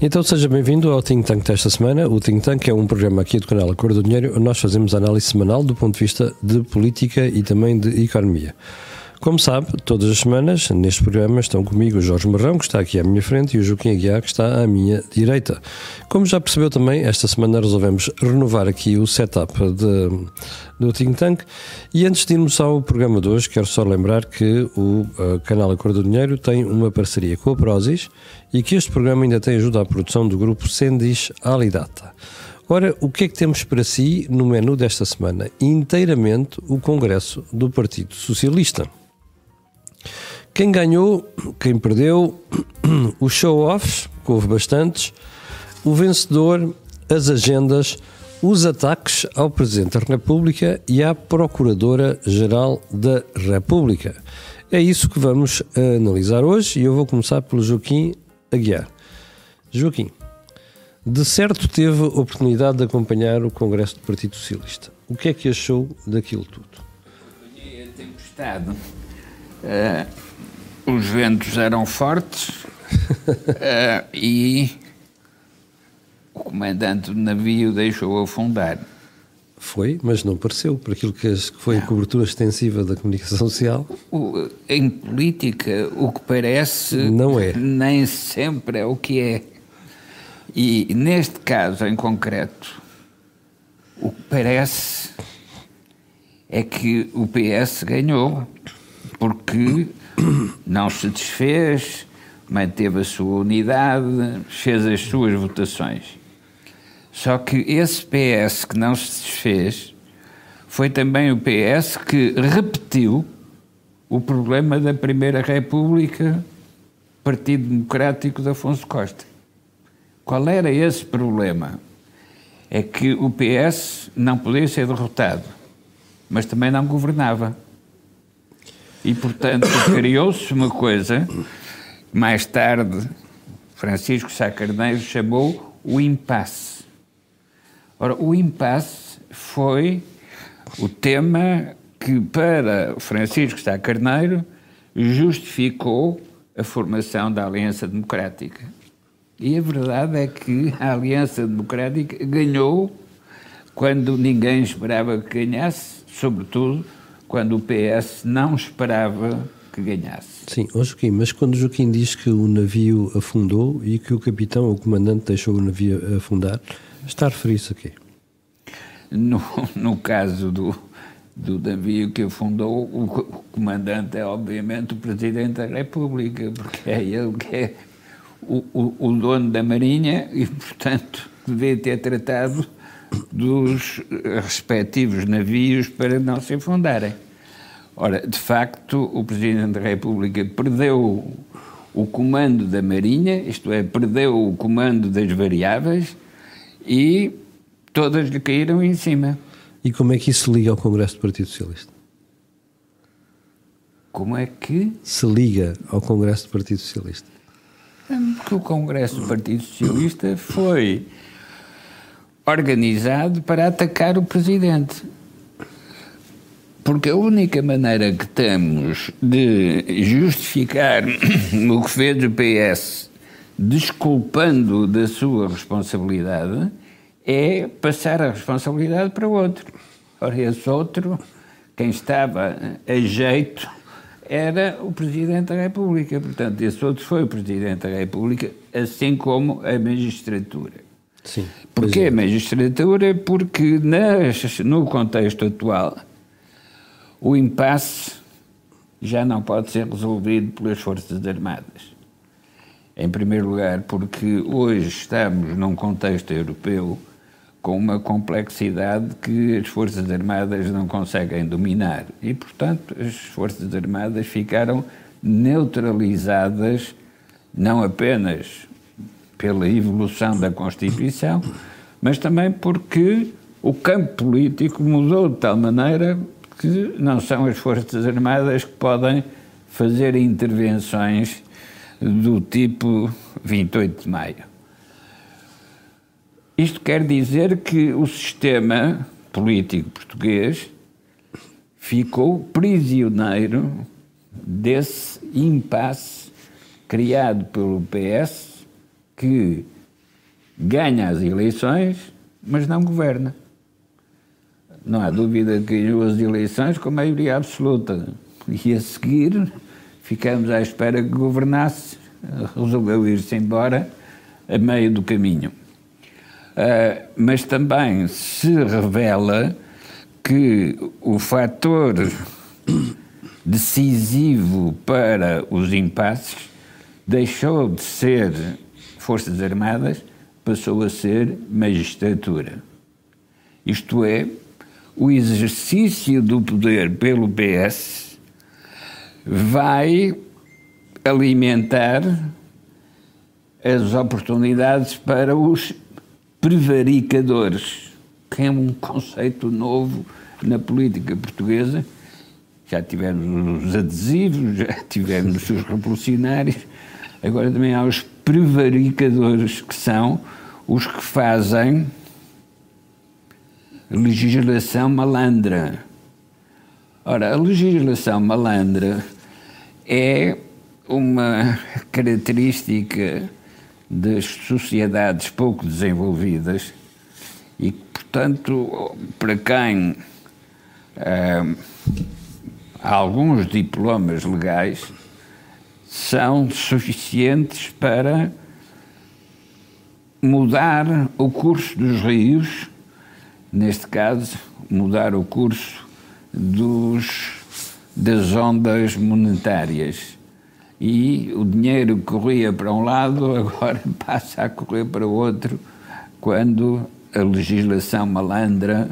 Então seja bem-vindo ao Think Tank desta semana. O Think Tank é um programa aqui do canal Acordo do Dinheiro nós fazemos análise semanal do ponto de vista de política e também de economia. Como sabe, todas as semanas, neste programa, estão comigo o Jorge Marrão, que está aqui à minha frente, e o Joaquim Aguiar, que está à minha direita. Como já percebeu também, esta semana resolvemos renovar aqui o setup de, do Think Tank. E antes de irmos ao programa de hoje, quero só lembrar que o uh, canal Acordo do Dinheiro tem uma parceria com a Prozis e que este programa ainda tem ajuda à produção do grupo Sendis Alidata. Ora, o que é que temos para si no menu desta semana? Inteiramente o Congresso do Partido Socialista. Quem ganhou, quem perdeu, os show-offs, que houve bastantes, o vencedor, as agendas, os ataques ao Presidente da República e à Procuradora-Geral da República. É isso que vamos analisar hoje e eu vou começar pelo Joaquim Aguiar. Joaquim, de certo teve oportunidade de acompanhar o Congresso do Partido Socialista. O que é que achou daquilo tudo? Acompanhei a tempestade. Uh os ventos eram fortes uh, e o comandante do navio deixou afundar. Foi, mas não pareceu, por aquilo que foi não. a cobertura extensiva da comunicação social. O, em política, o que parece não é. nem sempre é o que é. E neste caso em concreto, o que parece é que o PS ganhou, porque não se desfez, manteve a sua unidade, fez as suas votações. Só que esse PS que não se desfez foi também o PS que repetiu o problema da Primeira República, Partido Democrático de Afonso Costa. Qual era esse problema? É que o PS não podia ser derrotado, mas também não governava. E, portanto, criou-se uma coisa mais tarde Francisco Sá Carneiro chamou o impasse. Ora, o impasse foi o tema que, para Francisco Sá Carneiro, justificou a formação da Aliança Democrática. E a verdade é que a Aliança Democrática ganhou quando ninguém esperava que ganhasse, sobretudo quando o PS não esperava que ganhasse. Sim, oh Joaquim, mas quando o Joaquim diz que o navio afundou e que o capitão, o comandante, deixou o navio afundar, está a referir-se a quê? No, no caso do, do navio que afundou, o, o, comandante é obviamente o Presidente da República, porque é ele que é o, o, o dono da Marinha e, portanto, devia ter tratado dos respectivos navios para não se afundarem. Ora, de facto, o Presidente da República perdeu o comando da Marinha, isto é, perdeu o comando das variáveis e todas lhe caíram em cima. E como é que isso se liga ao Congresso do Partido Socialista? Como é que? Se liga ao Congresso do Partido Socialista. Porque o Congresso do Partido Socialista foi organizado para atacar o presidente. Porque a única maneira que temos de justificar o que fez o PS, desculpando da sua responsabilidade, é passar a responsabilidade para outro. Ora, esse outro, quem estava a jeito, era o Presidente da República. Portanto, esse outro foi o Presidente da República, assim como a magistratura. Sim. Porquê é. magistratura? Porque nas, no contexto atual o impasse já não pode ser resolvido pelas Forças Armadas. Em primeiro lugar, porque hoje estamos num contexto europeu com uma complexidade que as Forças Armadas não conseguem dominar. E, portanto, as Forças Armadas ficaram neutralizadas não apenas pela evolução da Constituição, mas também porque o campo político mudou de tal maneira que não são as Forças Armadas que podem fazer intervenções do tipo 28 de maio. Isto quer dizer que o sistema político português ficou prisioneiro desse impasse criado pelo PS que ganha as eleições, mas não governa. Não há dúvida que ganhou as eleições com maioria absoluta. E a seguir ficamos à espera que governasse, resolveu ir-se embora a meio do caminho. Uh, mas também se revela que o fator decisivo para os impasses deixou de ser Forças Armadas, passou a ser magistratura. Isto é, o exercício do poder pelo PS vai alimentar as oportunidades para os prevaricadores, que é um conceito novo na política portuguesa. Já tivemos os adesivos, já tivemos os revolucionários, agora também há os prevaricadores, que são os que fazem legislação malandra. Ora, a legislação malandra é uma característica das sociedades pouco desenvolvidas e, portanto, para quem ah, alguns diplomas legais são suficientes para mudar o curso dos rios neste caso, mudar o curso dos, das ondas monetárias. E o dinheiro que corria para um lado agora passa a correr para o outro quando a legislação malandra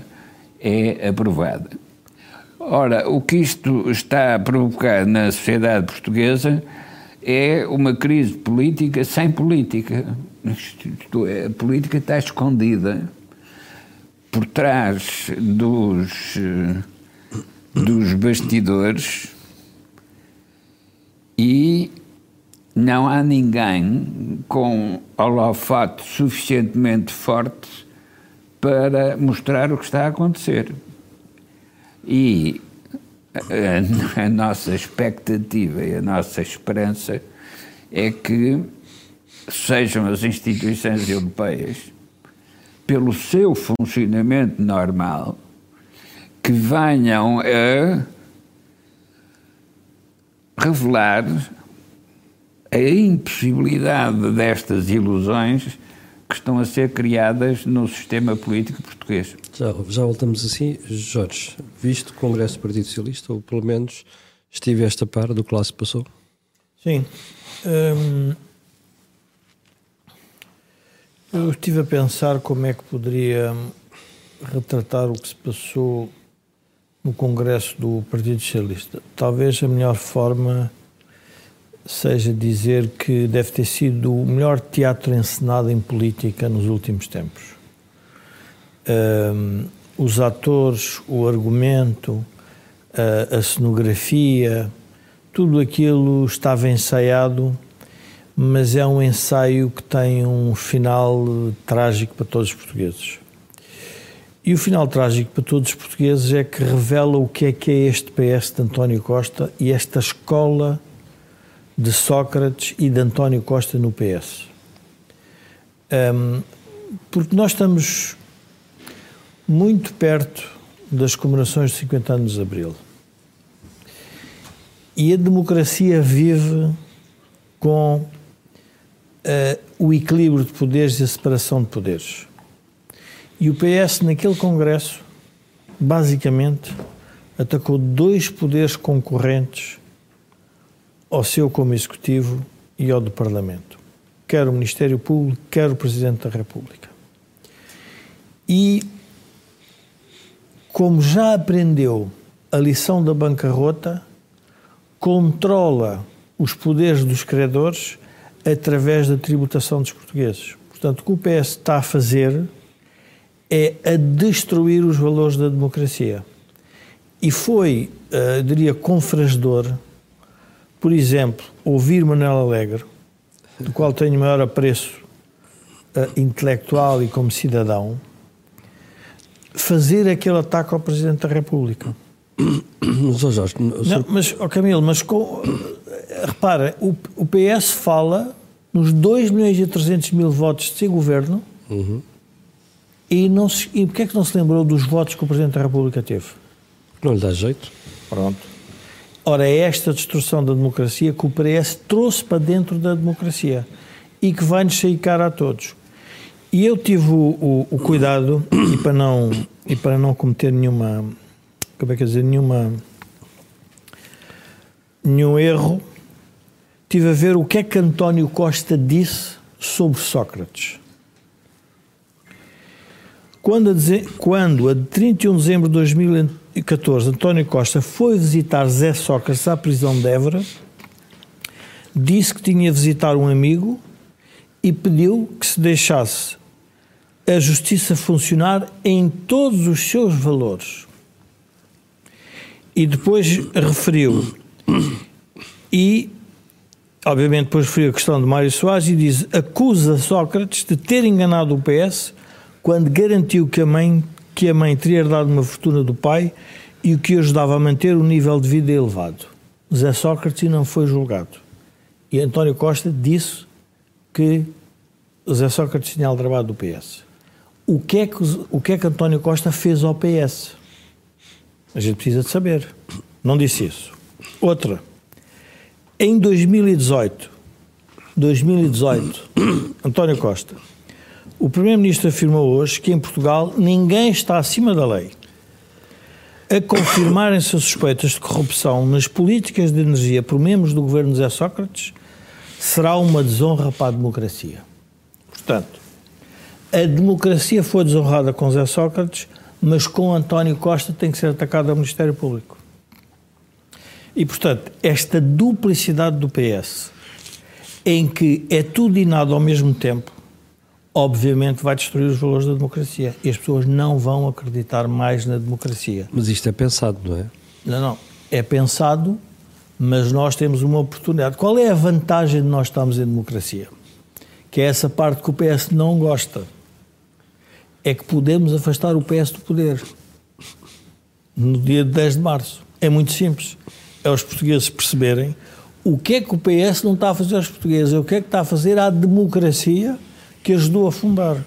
é aprovada. Ora, o que isto está a provocar na sociedade portuguesa é uma crise política sem política. É, a política está escondida por trás dos, dos bastidores e não há ninguém com holofote suficientemente forte para mostrar o que está a acontecer. E a, nossa expectativa e a nossa esperança é que sejam as instituições europeias pelo seu funcionamento normal, que venham a revelar a impossibilidade destas ilusões que estão a ser criadas no sistema político português. Já, já voltamos assim. Jorge, visto o Congresso do Partido Socialista, ou pelo menos estiveste a par do que lá se passou? Sim. Hum, eu estive a pensar como é que poderia retratar o que se passou no Congresso do Partido Socialista. Talvez a melhor forma seja dizer que deve ter sido o melhor teatro encenado em política nos últimos tempos. Um, os atores, o argumento, a, a cenografia, tudo aquilo estava ensaiado mas é um ensaio que tem um final trágico para todos os portugueses. E o final trágico para todos os portugueses é que revela o que é que é este PS de António Costa e esta escola de Sócrates e de António Costa no PS. Um, porque nós estamos muito perto das comemorações de 50 anos de Abril. E a democracia vive com uh, o equilíbrio de poderes e a separação de poderes. E o PS, naquele Congresso, basicamente atacou dois poderes concorrentes ao seu como Executivo e ao do Parlamento, quer o Ministério Público, quer o Presidente da República. E, como já aprendeu a lição da bancarrota, controla os poderes dos credores através da tributação dos portugueses. Portanto, o que o PS está a fazer é a destruir os valores da democracia. E foi, uh, diria, confrasdor, por exemplo, ouvir Manuel Alegre, do qual tenho maior apreço uh, intelectual e como cidadão, fazer aquele ataque ao Presidente da República. Mas, Jorge, não, mas oh Camilo, mas com, repara, o, o PS fala nos 2 milhões e 300 mil votos de seu governo Uhum. E, não se, e porquê é que não se lembrou dos votos que o Presidente da República teve? Não lhe dá jeito. Pronto. Ora, é esta destruição da democracia que o PS trouxe para dentro da democracia e que vai-nos sair cara a todos. E eu tive o, o, o, cuidado, e para, não, e para não cometer nenhuma, como é que dizer, nenhuma, nenhum erro, tive a ver o que é que António Costa disse sobre Sócrates. Quando a, quando, a 31 de dezembro de 2014, António Costa foi visitar Zé Sócrates à prisão de Évora, disse que tinha visitar um amigo e pediu que se deixasse a justiça funcionar em todos os seus valores. E depois referiu, e obviamente depois referiu a questão de Mário Soares e diz: acusa Sócrates de ter enganado o PS quando garantiu que a mãe, que a mãe teria herdado uma fortuna do pai e o que ajudava a manter o nível de vida elevado. Zé Sócrates não foi julgado. E António Costa disse que Zé Sócrates tinha aldrabado do PS. O que, é que, o que é que António Costa fez ao PS? A gente precisa de saber. Não disse isso. Outra. Em 2018, 2018, António Costa o Primeiro-Ministro afirmou hoje que em Portugal ninguém está acima da lei. A confirmarem-se as suspeitas de corrupção nas políticas de energia por membros do governo de Zé Sócrates será uma desonra para a democracia. Portanto, a democracia foi desonrada com Zé Sócrates, mas com António Costa tem que ser atacado ao Ministério Público. E, portanto, esta duplicidade do PS, em que é tudo e nada ao mesmo tempo, obviamente vai destruir os valores da democracia. E as pessoas não vão acreditar mais na democracia. Mas isto é pensado, não é? Não, não. É pensado, mas nós temos uma oportunidade. Qual é a vantagem de nós estarmos em democracia? Que é essa parte que o PS não gosta. É que podemos afastar o PS do poder no dia 10 de março. É muito simples. É os portugueses perceberem o que é que o PS não está a fazer aos portugueses, é o que é que está a fazer à democracia que ajudou a fundar.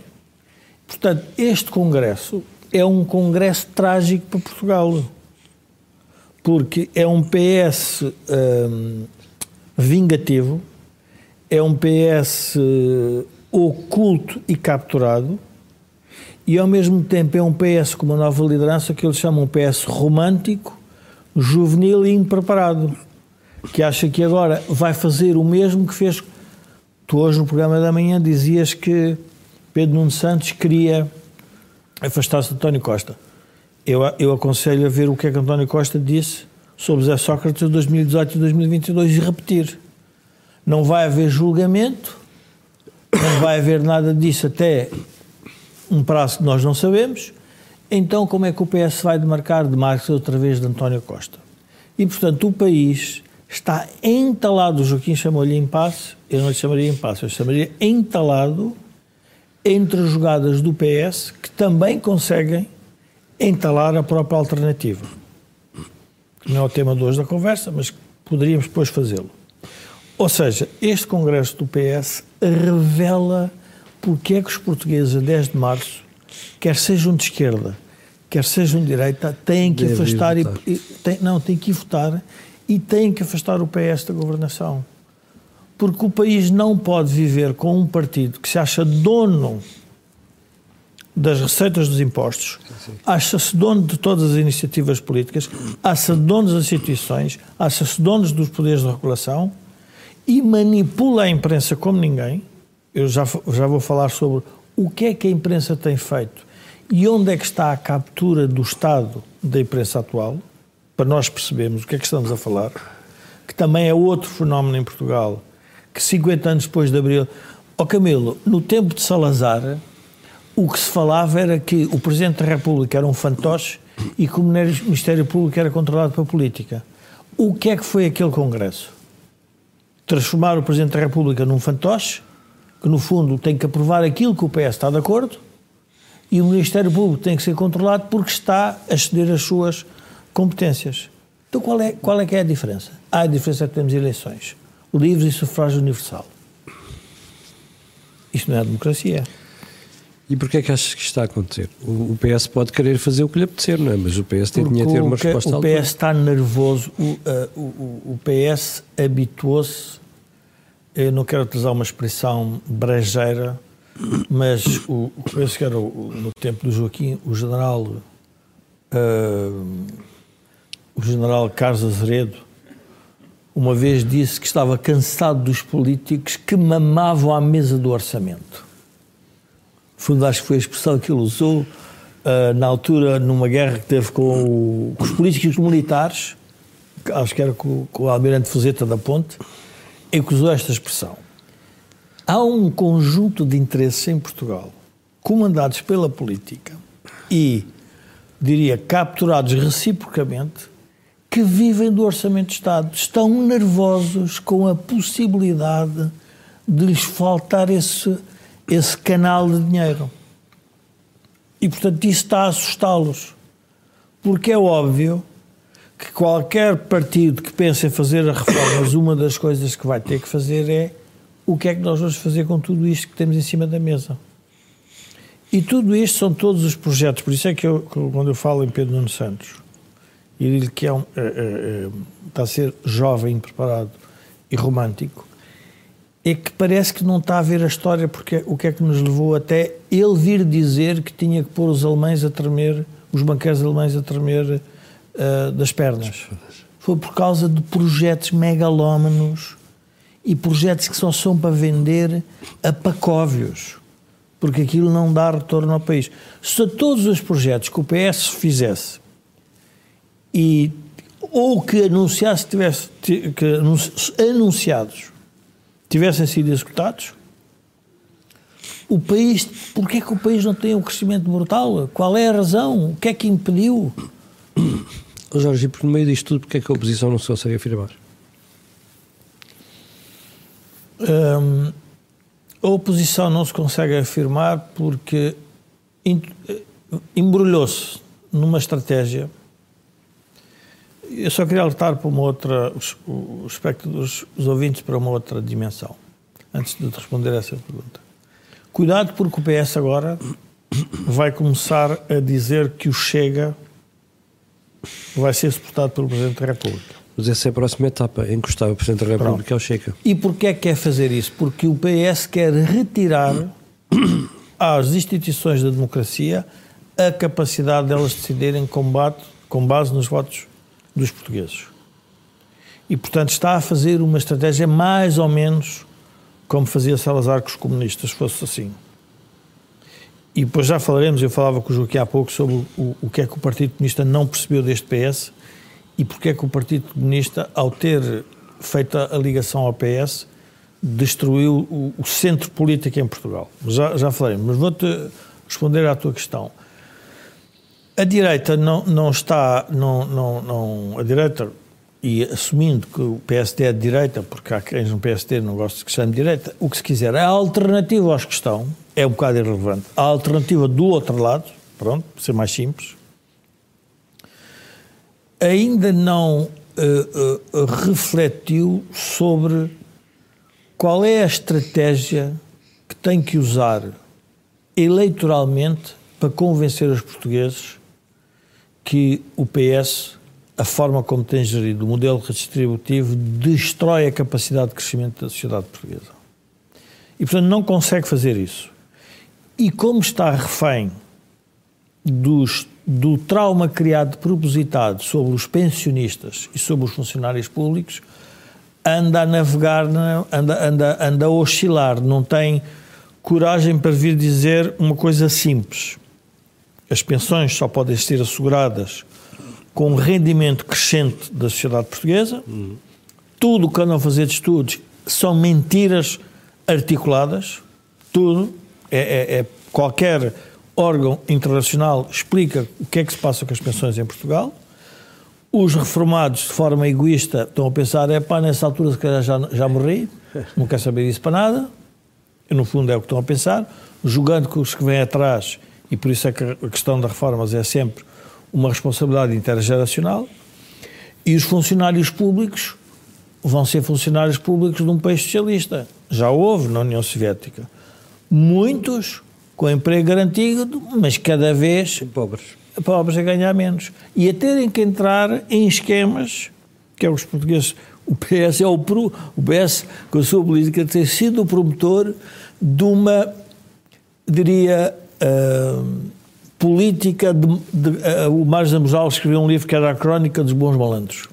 Portanto, este Congresso é um Congresso trágico para Portugal, porque é um PS hum, vingativo, é um PS uh, oculto e capturado, e ao mesmo tempo é um PS com uma nova liderança que eles chamam PS romântico, juvenil e impreparado, que acha que agora vai fazer o mesmo que fez Tu hoje no programa da manhã dizias que Pedro Nuno Santos queria afastar-se de António Costa. Eu, eu aconselho a ver o que é que António Costa disse sobre Zé Sócrates de 2018 e 2022 e repetir. Não vai haver julgamento, não vai haver nada disso até um prazo que nós não sabemos. Então, como é que o PS vai demarcar de Marcos outra vez de António Costa? E, portanto, o país está entalado, o Joaquim chamou-lhe impasse, eu não lhe chamaria impasse, eu chamaria entalado entre jogadas do PS que também conseguem entalar a própria alternativa. Não é o tema de hoje da conversa, mas poderíamos depois fazê-lo. Ou seja, este Congresso do PS revela porque é que os portugueses, a 10 de março, quer sejam de esquerda, quer sejam de direita, têm que Deve afastar e, e têm, não, têm que ir votar e têm que afastar o PS da governação. Porque o país não pode viver com um partido que se acha dono das receitas dos impostos, acha-se dono de todas as iniciativas políticas, acha-se dono das instituições, acha-se dono dos poderes de regulação e manipula a imprensa como ninguém. Eu já, já vou falar sobre o que é que a imprensa tem feito e onde é que está a captura do Estado da imprensa atual para nós percebermos o que é que estamos a falar, que também é outro fenómeno em Portugal, que 50 anos depois de Abril... Ó oh Camilo, no tempo de Salazar, o que se falava era que o Presidente da República era um fantoche e que o Ministério Público era controlado pela política. O que é que foi aquele Congresso? Transformar o Presidente da República num fantoche, que no fundo tem que aprovar aquilo que o PS está de acordo, e o Ministério Público tem que ser controlado porque está a ceder as suas competências. Então qual é, qual é que é a diferença? Há a diferença é que temos eleições, livres e sufrágio universal. Isto não é democracia. E porquê é que achas que isto está a acontecer? O, PS pode querer fazer o que lhe apetecer, não é? Mas o PS tem de ter uma resposta O PS está nervoso, o, uh, o, o PS habituou-se, eu não quero utilizar uma expressão brejeira, mas o, penso que era no tempo do Joaquim, o general, uh, o general Carlos Azeredo, uma vez disse que estava cansado dos políticos que mamavam à mesa do orçamento. Fundo, acho que foi a expressão que ele usou uh, na altura, numa guerra que teve com, o, com os políticos militares, acho que era com, com o almirante Fuzeta da Ponte, em que usou esta expressão. Há um conjunto de interesses em Portugal, comandados pela política e, diria, capturados reciprocamente, que vivem do Orçamento de Estado. Estão nervosos com a possibilidade de lhes faltar esse, esse canal de dinheiro. E, portanto, isso está a assustá-los. Porque é óbvio que qualquer partido que pense em fazer a reformas, uma das coisas que vai ter que fazer é o que é que nós vamos fazer com tudo isto que temos em cima da mesa. E tudo isto são todos os projetos. Por isso é que eu, quando eu falo em Pedro Nuno Santos, e digo que é um, é, é, é, está a ser jovem, preparado e romântico, é que parece que não está a ver a história, porque o que é que nos levou até ele vir dizer que tinha que pôr os alemães a tremer, os banqueiros alemães a tremer uh, das pernas. Foi por causa de projetos megalómanos e projetos que só são para vender a pacóvios, porque aquilo não dá retorno ao país. Se todos os projetos que o PS fizesse e ou que anunciasse tivesse que anunciados tivessem sido executados, o país, porquê é que o país não tem um crescimento brutal? Qual é a razão? O que é que impediu? Jorge, e por no meio disto tudo, porquê é que a oposição não se consegue afirmar? Hum, a oposição não se consegue afirmar porque embrulhou-se numa estratégia eu só queria alertar para uma outra, o espectro dos ouvintes para uma outra dimensão, antes de responder a essa pergunta. Cuidado porque o PS agora vai começar a dizer que o Chega vai ser suportado pelo Presidente da República. Mas essa é a próxima etapa, encostar o Presidente da República Pronto. ao Chega. E porquê é que quer fazer isso? Porque o PS quer retirar às instituições da democracia a capacidade delas decidirem combate, com base nos votos dos portugueses. E, portanto, está a fazer uma estratégia mais ou menos como fazia Salazar com os comunistas, fosse assim. E depois já falaremos, eu falava com o Joaquim há pouco sobre o, o que é que o Partido Comunista não percebeu deste PS e porque é que o Partido Comunista, ao ter feito a ligação ao PS, destruiu o, o centro político em Portugal. Já, já falaremos, mas vou-te responder à tua questão. A direita não, não está. Não, não, não, a direita, e assumindo que o PSD é de direita, porque há quem no PSD não gosta que chame de direita, o que se quiser, a alternativa aos que estão é um bocado irrelevante. A alternativa do outro lado, pronto, para ser mais simples, ainda não uh, uh, refletiu sobre qual é a estratégia que tem que usar eleitoralmente para convencer os portugueses que o PS, a forma como tem gerido o modelo redistributivo, destrói a capacidade de crescimento da sociedade portuguesa. E, portanto, não consegue fazer isso. E como está refém dos, do trauma criado propositado sobre os pensionistas e sobre os funcionários públicos, anda a navegar, anda, anda, anda a oscilar, não tem coragem para vir dizer uma coisa simples as pensões só podem ser asseguradas com um rendimento crescente da sociedade portuguesa. Tudo o que andam a fazer de estudos são mentiras articuladas. Tudo. É, é, é, qualquer órgão internacional explica o que é que se passa com as pensões em Portugal. Os reformados, de forma egoísta, estão a pensar: é pá, nessa altura, se calhar já, já morri, não quer saber disso para nada. E, no fundo, é o que estão a pensar, julgando que os que vêm atrás e por isso é que a questão das reformas é sempre uma responsabilidade intergeracional, e os funcionários públicos vão ser funcionários públicos de um país socialista. Já houve na União Soviética. Muitos com emprego garantido, mas cada vez pobres. pobres a ganhar menos. E a terem que entrar em esquemas, que é os portugueses, o PS é o, pro, o PS, com a sua política, ter sido o promotor de uma, diria, uh, política de, de uh, o Mário Zambojal escreveu um livro que era a Crónica dos Bons Malandros.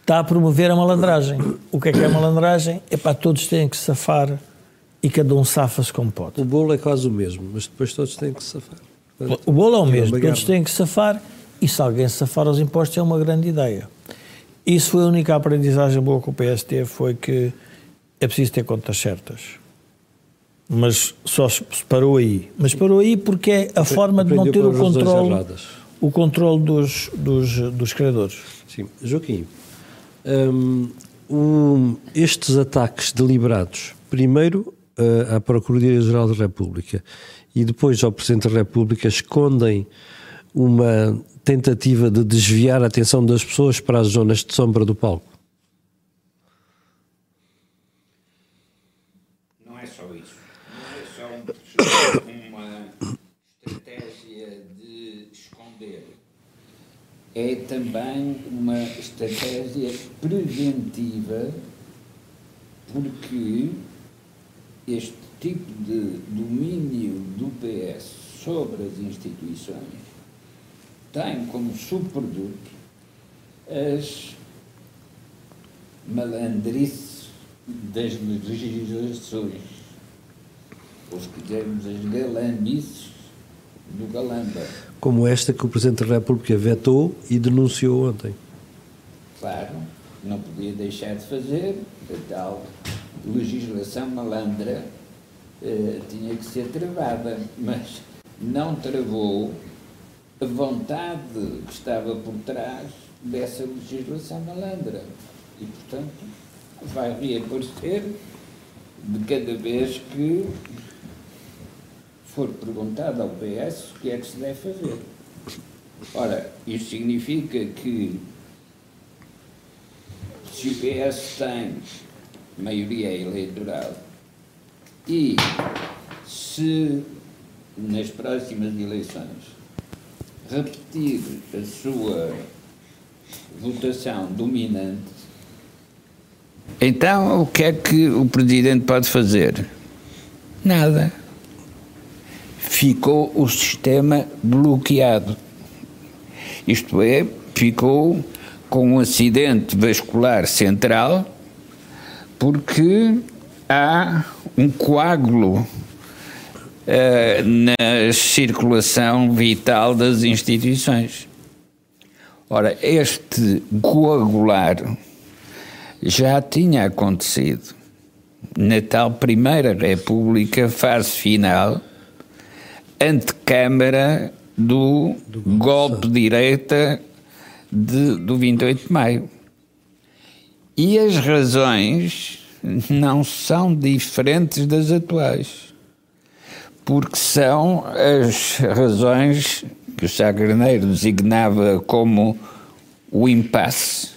Está a promover a malandragem. O que é que é a malandragem? É para todos têm que safar e cada um safa-se como pode. O bolo é quase o mesmo, mas depois todos têm que safar. O bolo é o mesmo, todos têm que safar e se alguém safar aos impostos é uma grande ideia. Isso foi a única aprendizagem boa que o PS teve, foi que é preciso ter contas certas. Mas só parou aí. Mas parou aí porque é a forma de não ter o controle, o controle dos, dos, dos credores. Sim. Joaquim, hum, um, estes ataques deliberados, primeiro uh, à Procuradoria-Geral da República e depois ao Presidente da República, escondem uma tentativa de desviar a atenção das pessoas para as zonas de sombra do palco? Não é só isso. Não é só uma estratégia de esconder. É também uma estratégia preventiva, porque este tipo de domínio do PS sobre as instituições tem como subproduto as malandrices das legislações, ou se quisermos as galamices do galamba. Como esta que o Presidente da República vetou e denunciou ontem. Claro, não podia deixar de fazer, a tal legislação malandra eh, tinha que ser travada, mas não travou a vontade que estava por trás dessa legislação malandra. E, portanto, vai reaparecer de cada vez que for perguntado ao PS o que é que se deve fazer. Ora, isso significa que se o PS tem maioria eleitoral e se nas próximas eleições repetir a sua votação dominante, então o que é que o Presidente pode fazer? Nada. Ficou o sistema bloqueado. Isto é, ficou com um acidente vascular central porque há um coágulo uh, na circulação vital das instituições. Ora, este coagular já tinha acontecido na tal Primeira República, fase final, antecâmara do, do golpe de direita de, do 28 de maio. E as razões não são diferentes das atuais porque são as razões que o Sá Carneiro designava como o impasse,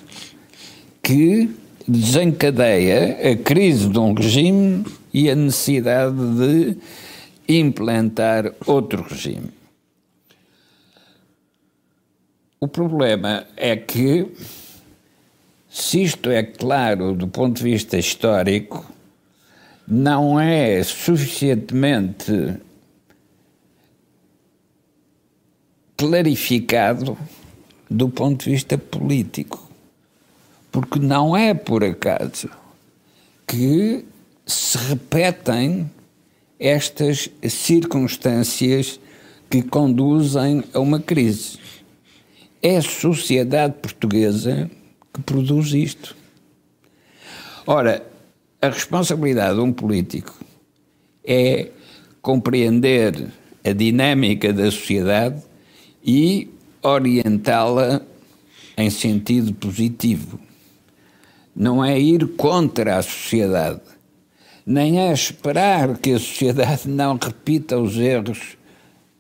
que desencadeia a crise de um regime e a necessidade de implantar outro regime. O problema é que, se isto é claro do ponto de vista histórico, não é suficientemente clarificado do ponto de vista político. Porque não é por acaso que se repetem estas circunstâncias que conduzem a uma crise. É a sociedade portuguesa que produz isto. Ora, a responsabilidade de um político é compreender a dinâmica da sociedade e orientá-la em sentido positivo. Não é ir contra a sociedade, nem é esperar que a sociedade não repita os erros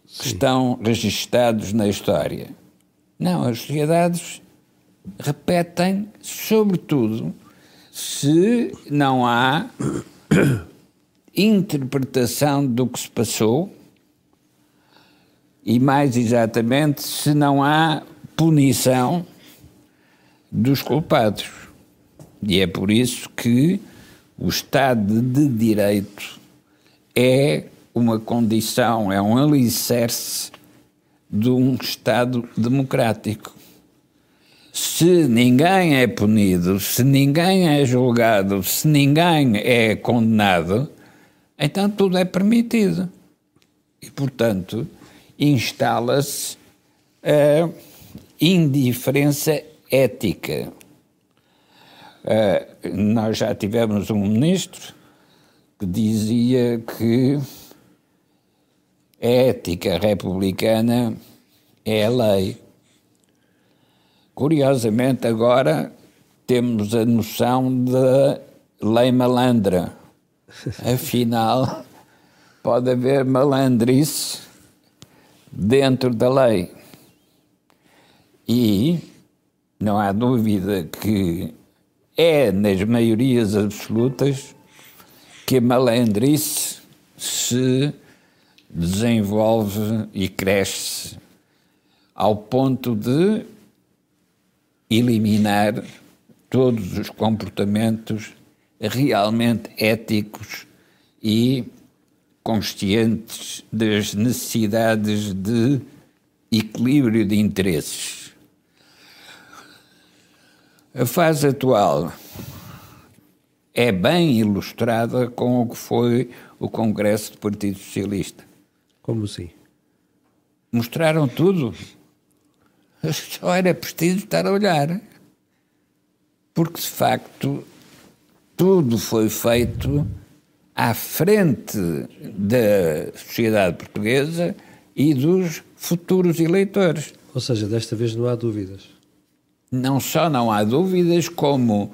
que Sim. estão registados na história. Não, as sociedades repetem, sobretudo, se não há interpretação do que se passou e, mais exatamente, se não há punição dos culpados. E é por isso que o Estado de Direito é uma condição, é um alicerce de um Estado democrático. Se ninguém é punido, se ninguém é julgado, se ninguém é condenado, então tudo é permitido. E, portanto, instala-se a indiferença ética. Uh, nós já tivemos um ministro que dizia que a ética republicana é a lei. Curiosamente, agora temos a noção da lei malandra. Afinal, pode haver malandrice dentro da lei. E não há dúvida que é nas maiorias absolutas que a malandrice se desenvolve e cresce ao ponto de eliminar todos os comportamentos realmente éticos e conscientes das necessidades de equilíbrio de interesses. A fase atual é bem ilustrada com o que foi o Congresso do Partido Socialista. Como assim? Mostraram tudo. Só era preciso estar a olhar. Porque, de facto, tudo foi feito à frente da sociedade portuguesa e dos futuros eleitores. Ou seja, desta vez não há dúvidas. Não só não há dúvidas, como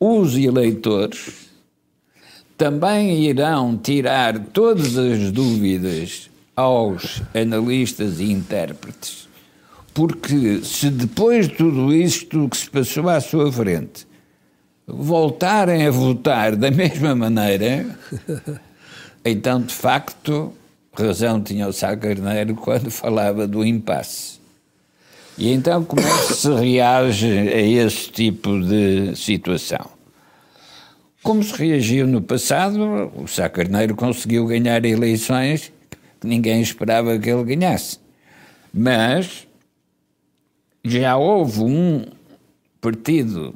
os eleitores também irão tirar todas as dúvidas aos analistas e intérpretes. Porque se depois de tudo isto que se passou à sua frente voltarem a votar da mesma maneira, então de facto razão tinha o Sá Carneiro quando falava do impasse. E então como é que se reage a esse tipo de situação? Como se reagiu no passado, o Sá Carneiro conseguiu ganhar eleições que ninguém esperava que ele ganhasse. Mas já houve um partido,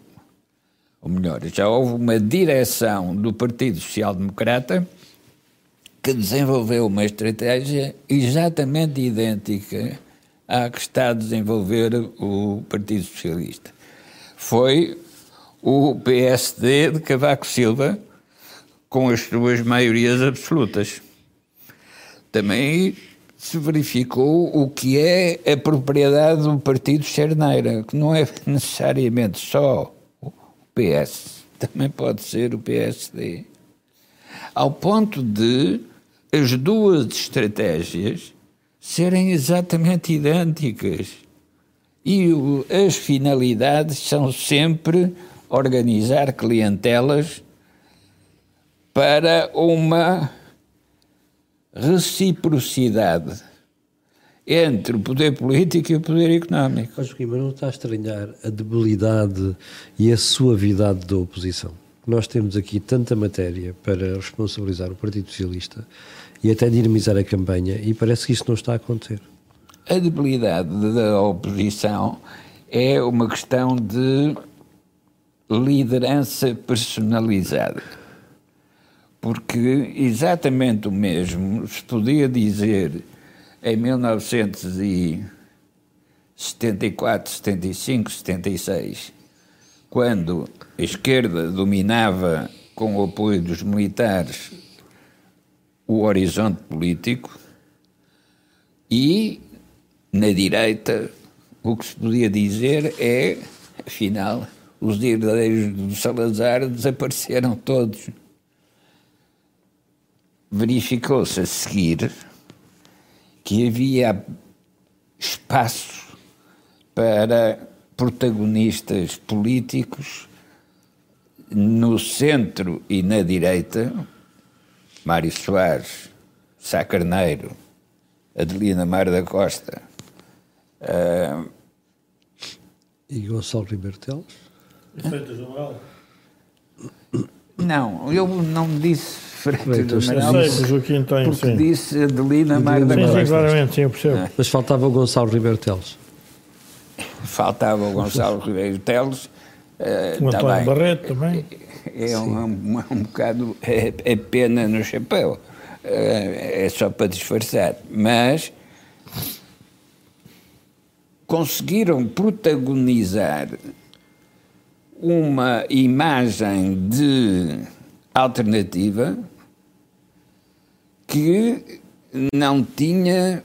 ou melhor, já houve uma direção do Partido Social Democrata que desenvolveu uma estratégia exatamente idêntica à que está a desenvolver o Partido Socialista. Foi o PSD de Cavaco Silva com as suas maiorias absolutas. Também se verificou o que é a propriedade do Partido Cerneira, que não é necessariamente só o PS, também pode ser o PSD. Ao ponto de as duas estratégias serem exatamente idênticas. E o, as finalidades são sempre organizar clientelas para uma reciprocidade entre o poder político e o poder económico. Mas, Joaquim, não está a estranhar a debilidade e a suavidade da oposição? Nós temos aqui tanta matéria para responsabilizar o Partido Socialista e até dinamizar a campanha e parece que isso não está a acontecer. A debilidade da oposição é uma questão de liderança personalizada. Porque exatamente o mesmo se podia dizer em 1974, 75, 76, quando a esquerda dominava, com o apoio dos militares, o horizonte político, e na direita o que se podia dizer é, afinal, os herdeiros do Salazar desapareceram todos. Verificou-se a seguir que havia espaço para protagonistas políticos no centro e na direita, Mário Soares, Sá Carneiro, Adelina Mar da Costa. Uh, e Gonçalo Ribeiro Teles? Freitas Amaral? Não, eu não disse Freitas do Amaral. Sei, Joaquim tem, porque sim. disse Adelina Mar da Costa. Sim, claramente, sim, eu percebo. Mas faltava o Gonçalo Ribeiro Teles. Faltava o Gonçalo Ribeiro Teles. Uh, o tá António Barreto também. É, é um, um, um, bocado é, é pena no chapéu. Uh, é só para disfarçar. Mas conseguiram protagonizar uma imagem de alternativa que não tinha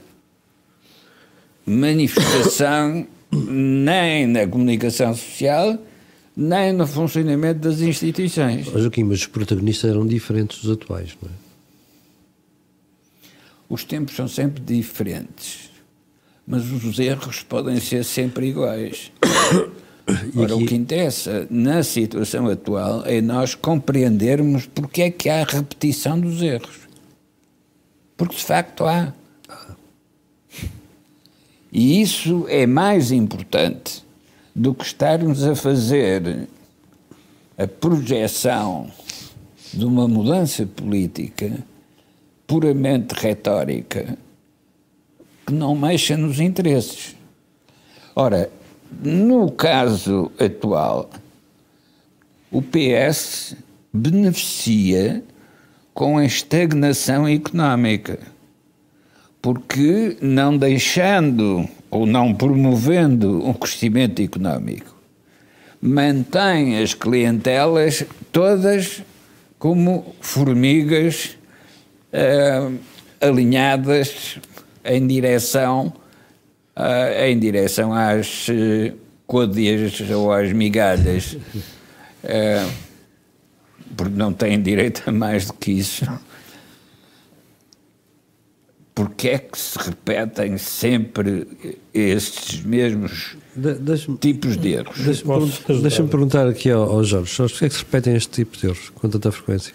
manifestação nem na comunicação social, nem no funcionamento das instituições. Mas, Joaquim, mas os protagonistas eram diferentes dos atuais, não é? Os tempos são sempre diferentes mas os erros podem ser sempre iguais. Ora, o que interessa na situação atual é nós compreendermos porque é que há repetição dos erros. Porque de facto há. E isso é mais importante do que estarmos a fazer a projeção de uma mudança política puramente retórica que não mexa nos interesses. Ora, no caso atual, o PS beneficia com a estagnação económica, porque não deixando ou não promovendo um crescimento económico, mantém as clientelas todas como formigas uh, alinhadas em direção, uh, em direção às uh, côdeas ou às migalhas, uh, porque não têm direito a mais do que isso. Porque é que se repetem sempre estes mesmos de, tipos de erros? Deixa-me deixa perguntar aqui ao, ao Jorge, Jorge, porquê é que se repetem este tipo de erros com tanta frequência?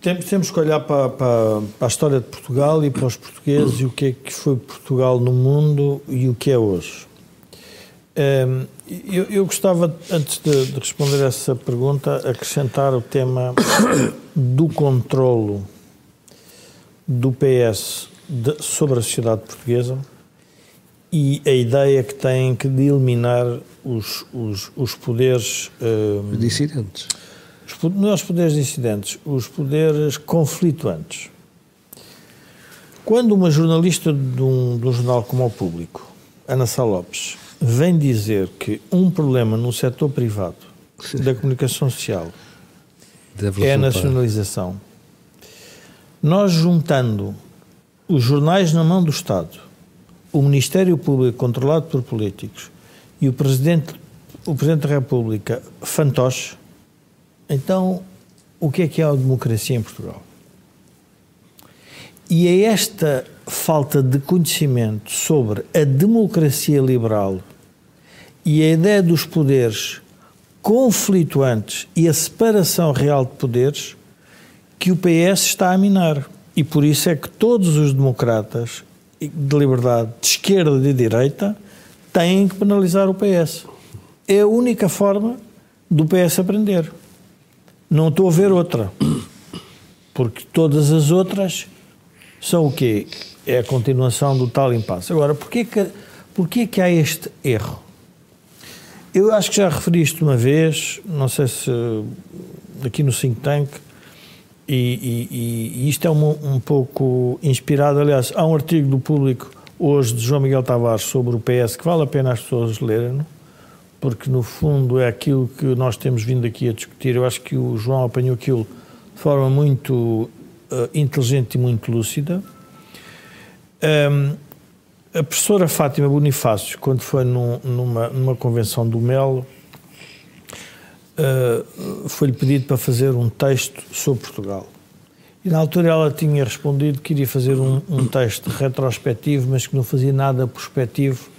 Temos, temos que olhar para, para, para, a história de Portugal e para os portugueses e o que é que foi Portugal no mundo e o que é hoje. Um, eu, eu, gostava, antes de, de, responder essa pergunta, acrescentar o tema do controlo do PS de, sobre a sociedade portuguesa e a ideia que tem que de eliminar os, os, os poderes um, dissidentes os, não é os poderes dissidentes, os poderes conflituantes. Quando uma jornalista de um, de um jornal como o Público, Ana Sá Lopes, vem dizer que um problema no setor privado da comunicação social é a nacionalização, nós juntando os jornais na mão do Estado, o Ministério Público controlado por políticos e o Presidente, o Presidente da República fantoche, então, o que é que é a democracia em Portugal? E é esta falta de conhecimento sobre a democracia liberal e a ideia dos poderes conflituantes e a separação real de poderes que o PS está a minar. E por isso é que todos os democratas de liberdade, de esquerda e de direita, têm que penalizar o PS. É a única forma do PS aprender. Não estou a ver outra. Porque todas as outras são o quê? É a continuação do tal impasse. Agora, porquê que, porquê que há este erro? Eu acho que já referi isto uma vez, não sei se aqui no Think Tank, e, e, e isto é um, um pouco inspirado. Aliás, há um artigo do público hoje de João Miguel Tavares sobre o PS que vale a pena as pessoas lerem porque no fundo é aquilo que nós temos vindo aqui a discutir. Eu acho que o João apanhou aquilo de forma muito uh, inteligente e muito lúcida. Um, a professora Fátima Bonifácio, quando foi num, numa, numa convenção do Melo, uh, foi-lhe pedido para fazer um texto sobre Portugal. E na altura ela tinha respondido que iria fazer um, um texto retrospectivo, mas que não fazia nada prospectivo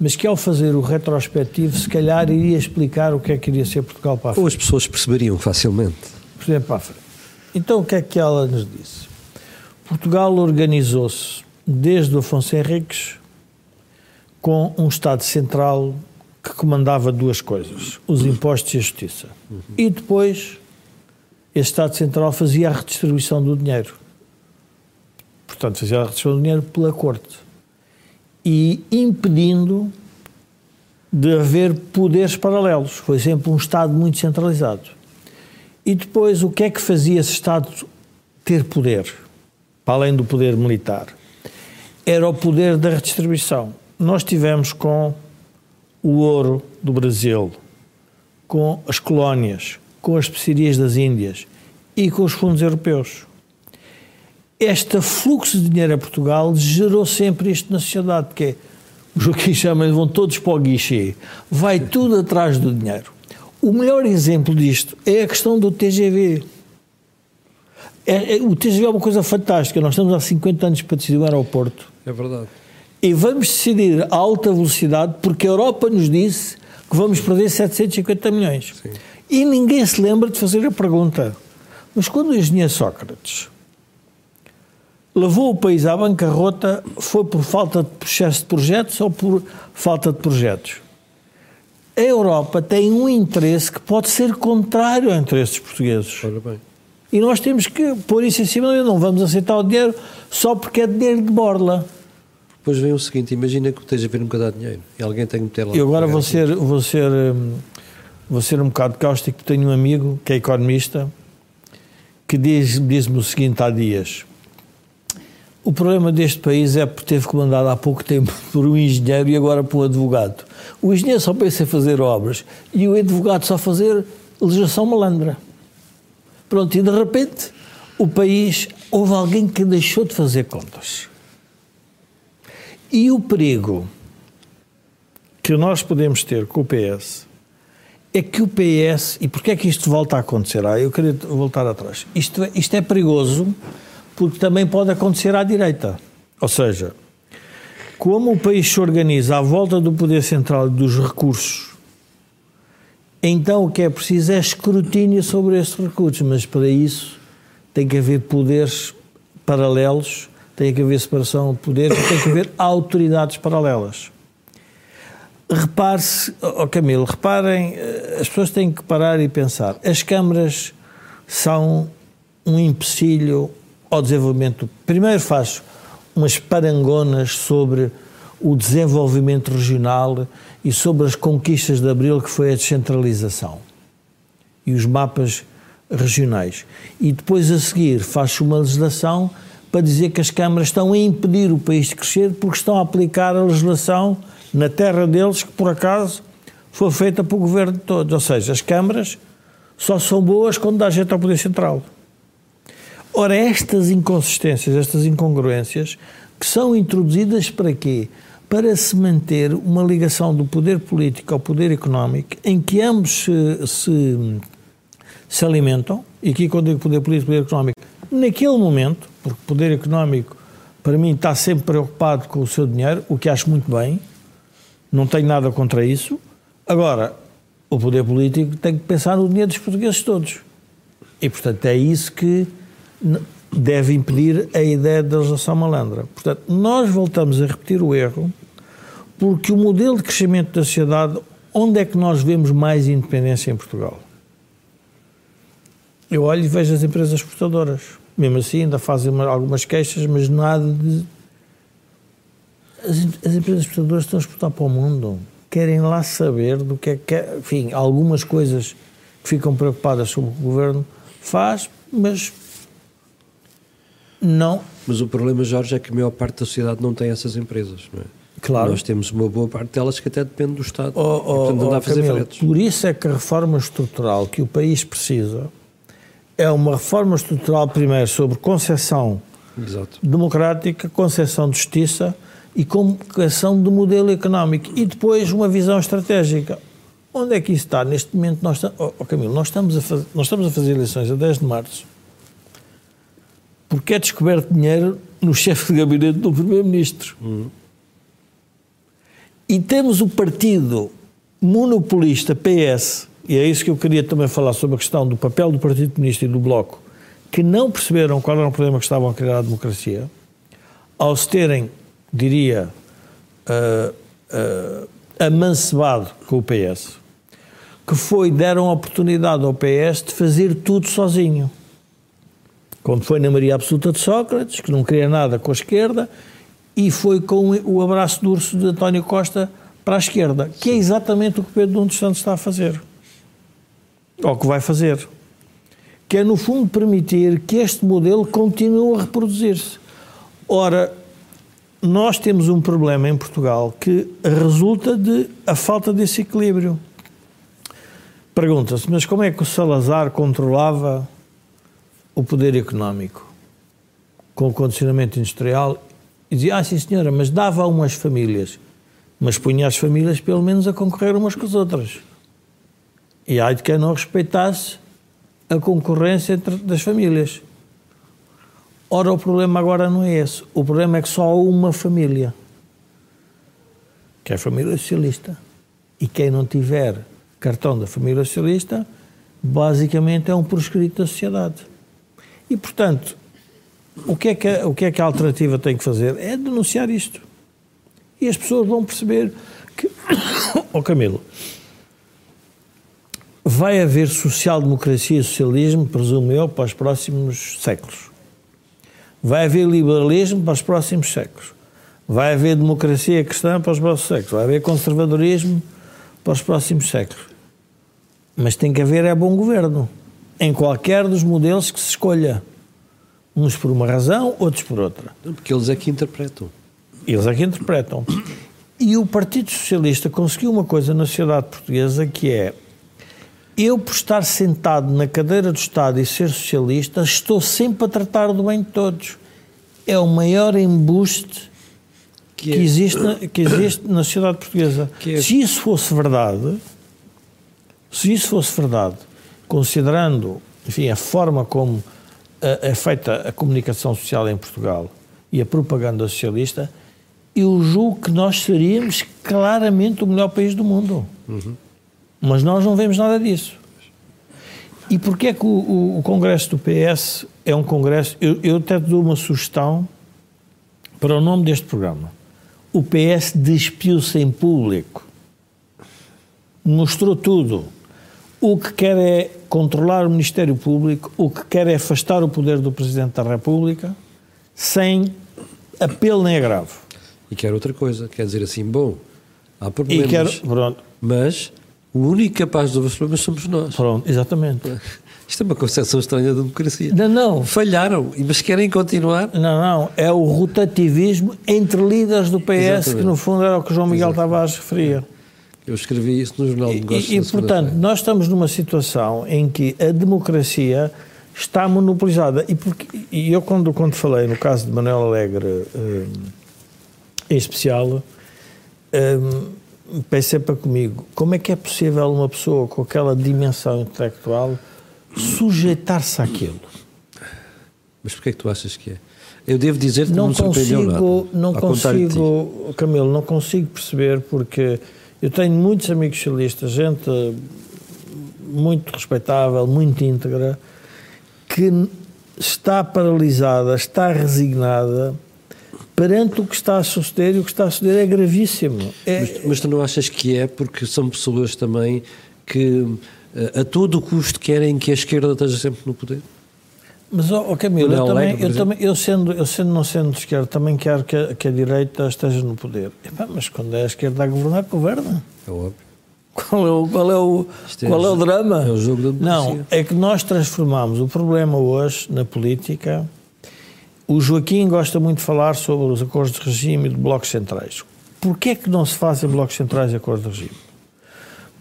mas que ao fazer o retrospectivo, se calhar iria explicar o que é que iria ser Portugal para a frente. Ou as pessoas perceberiam facilmente. por exemplo, para a frente. Então, o que é que ela nos disse? Portugal organizou-se desde o Afonso Henriques com um Estado central que comandava duas coisas: os impostos e a justiça. Uhum. E depois, esse Estado central fazia a redistribuição do dinheiro. Portanto, fazia a redistribuição do dinheiro pela Corte. E impedindo de haver poderes paralelos. Foi sempre um Estado muito centralizado. E depois, o que é que fazia esse Estado ter poder, para além do poder militar? Era o poder da redistribuição. Nós tivemos com o ouro do Brasil, com as colónias, com as especiarias das Índias e com os fundos europeus. Este fluxo de dinheiro a Portugal gerou sempre isto na sociedade, que é o Joaquim chama vão todos para o guichê, vai tudo atrás do dinheiro. O melhor exemplo disto é a questão do TGV. É, é, o TGV é uma coisa fantástica. Nós estamos há 50 anos para decidir o aeroporto. É verdade. E vamos decidir a alta velocidade porque a Europa nos disse que vamos perder 750 milhões. Sim. E ninguém se lembra de fazer a pergunta. Mas quando o engenheiro Sócrates levou o país à bancarrota foi por falta de processo de projetos ou por falta de projetos? A Europa tem um interesse que pode ser contrário ao interesse dos portugueses. E nós temos que pôr isso em cima, não vamos aceitar o dinheiro só porque é dinheiro de borla. Depois vem o seguinte, imagina que esteja a ver um bocado de dinheiro e alguém tem que meter lá. Eu agora vou ser, vou, ser, hum, vou ser um bocado cáustico, tenho um amigo que é economista que diz-me diz o seguinte há dias, o problema deste país é porque teve comandado há pouco tempo por um engenheiro e agora por um advogado. O engenheiro só pensa em fazer obras e o advogado só fazer legislação malandra. Pronto, e de repente o país, houve alguém que deixou de fazer contas. E o perigo que nós podemos ter com o PS é que o PS, e porquê é que isto volta a acontecer? Ah, eu queria voltar atrás. Isto, é, isto é perigoso porque também pode acontecer à direita. Ou seja, como o país se organiza à volta do poder central e dos recursos, então o que é preciso é escrutínio sobre esses recursos, mas para isso tem que haver poderes paralelos, tem que haver separação de poderes, tem que haver autoridades paralelas. Repare-se, oh Camilo, reparem, eh, as pessoas têm que parar e pensar. As câmaras são um empecilho ao desenvolvimento. Primeiro faz umas parangonas sobre o desenvolvimento regional e sobre as conquistas de Abril, que foi a descentralização e os mapas regionais. E depois a seguir faz uma legislação para dizer que as câmaras estão a impedir o país de crescer porque estão a aplicar a legislação na terra deles que por acaso foi feita pelo governo de todos. Ou seja, as câmaras só são boas quando dá gente ao poder central. Ora, estas inconsistências, estas incongruências, que são introduzidas para quê? Para se manter uma ligação do poder político ao poder económico, em que ambos se, se, se alimentam, e aqui quando digo poder político e poder económico, naquele momento, porque o poder económico, para mim, está sempre preocupado com o seu dinheiro, o que acho muito bem, não tenho nada contra isso. Agora, o poder político tem que pensar no dinheiro dos portugueses todos. E, portanto, é isso que deve impedir a ideia da legislação malandra. Portanto, nós voltamos a repetir o erro porque o modelo de crescimento da sociedade, onde é que nós vemos mais independência em Portugal? Eu olho e vejo as empresas exportadoras. Mesmo assim, ainda fazem algumas queixas, mas nada de. As, as empresas exportadoras estão a exportar para o mundo. Querem lá saber do que é que. É, enfim, algumas coisas que ficam preocupadas sobre o governo faz, mas não. Mas o problema, Jorge, é que a maior parte da sociedade não tem essas empresas, não é? Claro. Nós temos uma boa parte delas que até depende do Estado. Oh, oh, e, portanto, não dá oh, a fazer Camilo, Por isso é que a reforma estrutural que o país precisa é uma reforma estrutural, primeiro, sobre concepção Exato. democrática, concepção de justiça e concepção de modelo económico. E depois uma visão estratégica. Onde é que isso está? Neste momento, nós, oh, oh, Camilo, nós estamos, a fazer, nós estamos a fazer eleições a 10 de março porque é descoberto dinheiro no chefe de gabinete do Primeiro-Ministro. Uhum. E temos o partido monopolista PS e é isso que eu queria também falar sobre a questão do papel do Partido Comunista e do Bloco, que não perceberam qual era o problema que estavam a criar a democracia, ao se terem, diria, uh, uh, amancebado com o PS, que foi, deram a oportunidade ao PS de fazer tudo sozinho. Como foi na Maria Absoluta de Sócrates, que não queria nada com a esquerda, e foi com o abraço do urso de António Costa para a esquerda, que é exatamente o que Pedro Nuno Santos está a fazer. Ou que vai fazer. Que é, no fundo, permitir que este modelo continue a reproduzir-se. Ora, nós temos um problema em Portugal que resulta de a falta desse equilíbrio. Pergunta-se, mas como é que o Salazar controlava o poder económico? Com o condicionamento industrial? E dizia, ah, sim senhora, mas dava a umas famílias, mas punha as famílias pelo menos a concorrer umas com as outras. E ai de quem não respeitasse a concorrência entre, das famílias. Ora, o problema agora não é esse. O problema é que só há uma família, que é a família socialista. E quem não tiver cartão da família socialista, basicamente é um proscrito da sociedade. E, portanto, o que, é que a, o que é que a alternativa tem que fazer? É denunciar isto. E as pessoas vão perceber que. oh, Camilo. Vai haver social-democracia e socialismo, presumo eu, para os próximos séculos. Vai haver liberalismo para os próximos séculos. Vai haver democracia cristã para os próximos séculos. Vai haver conservadorismo para os próximos séculos. Mas tem que haver é bom governo. Em qualquer dos modelos que se escolha. Uns por uma razão, outros por outra. Porque eles é que interpretam. Eles é que interpretam. E o Partido Socialista conseguiu uma coisa na sociedade portuguesa que é eu, por estar sentado na cadeira do Estado e ser socialista, estou sempre a tratar do bem de todos. É o maior embuste que, é... que existe, na, que existe na sociedade portuguesa. É... Se isso fosse verdade, se isso fosse verdade, considerando, enfim, a forma como é feita a comunicação social em Portugal e a propaganda socialista, eu julgo que nós seríamos claramente o melhor país do mundo. Uhum. Mas nós não vemos nada disso. E porquê é que o, o, o, Congresso do PS é um Congresso... Eu, eu até dou uma sugestão para o nome deste programa. O PS despiu-se em público. Mostrou tudo. O que quer é controlar o Ministério Público, o que quer é afastar o poder do Presidente da República, sem apelo nem agravo. E quer outra coisa, quer dizer assim, bom, há problemas, quer, pronto. mas o único capaz de resolver os problemas somos nós. Pronto, exatamente. Isto é uma concepção estranha da democracia. Não, não. Falharam, mas querem continuar. Não, não. É o rotativismo entre líderes do PS, Exatamente. que no fundo era o que João Miguel Exatamente. Tavares referia. Eu escrevi isso no Jornal de Negócios. E, e portanto, nós estamos numa situação em que a democracia está monopolizada. E, porque, e eu, quando, quando falei no caso de Manuel Alegre, um, em especial, um, pensei para comigo, como é que é possível uma pessoa com aquela dimensão intelectual sujeitar-se àquilo? Mas porquê é que tu achas que é? Eu devo dizer que não, não consigo, nada. Não consigo, Camilo, não consigo perceber porque eu tenho muitos amigos socialistas, gente muito respeitável, muito íntegra, que está paralisada, está resignada perante o que está a suceder e o que está a suceder é gravíssimo. É... Mas, mas, tu não achas que é porque são pessoas também que a todo custo querem que a esquerda esteja sempre no poder? Mas, oh, Camilo, eu, também, eu, também, eu, sendo, eu sendo não sendo de esquerda, também quero que a, que a direita esteja no poder. Epá, mas quando é a esquerda a governar, governa. É óbvio. Qual é o, qual é o, é qual é o drama? É o jogo da democracia. Não, é que nós transformamos o problema hoje na política. O Joaquim gosta muito de falar sobre os acordos de regime e de blocos centrais. Porquê é que não se fazem blocos centrais e acordos de regime?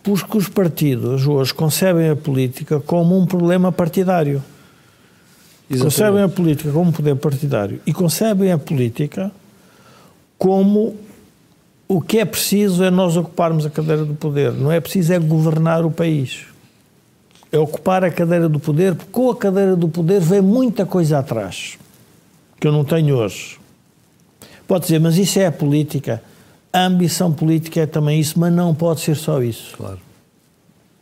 Porque os partidos hoje concebem a política como um problema partidário. Exatamente. Concebem a política como poder partidário e concebem a política como o que é preciso é nós ocuparmos a cadeira do poder. Não é preciso é governar o país. É ocupar a cadeira do poder, porque com a cadeira do poder vem muita coisa atrás que eu não tenho hoje. Pode dizer, mas isso é a política. A ambição política é também isso, mas não pode ser só isso. Claro.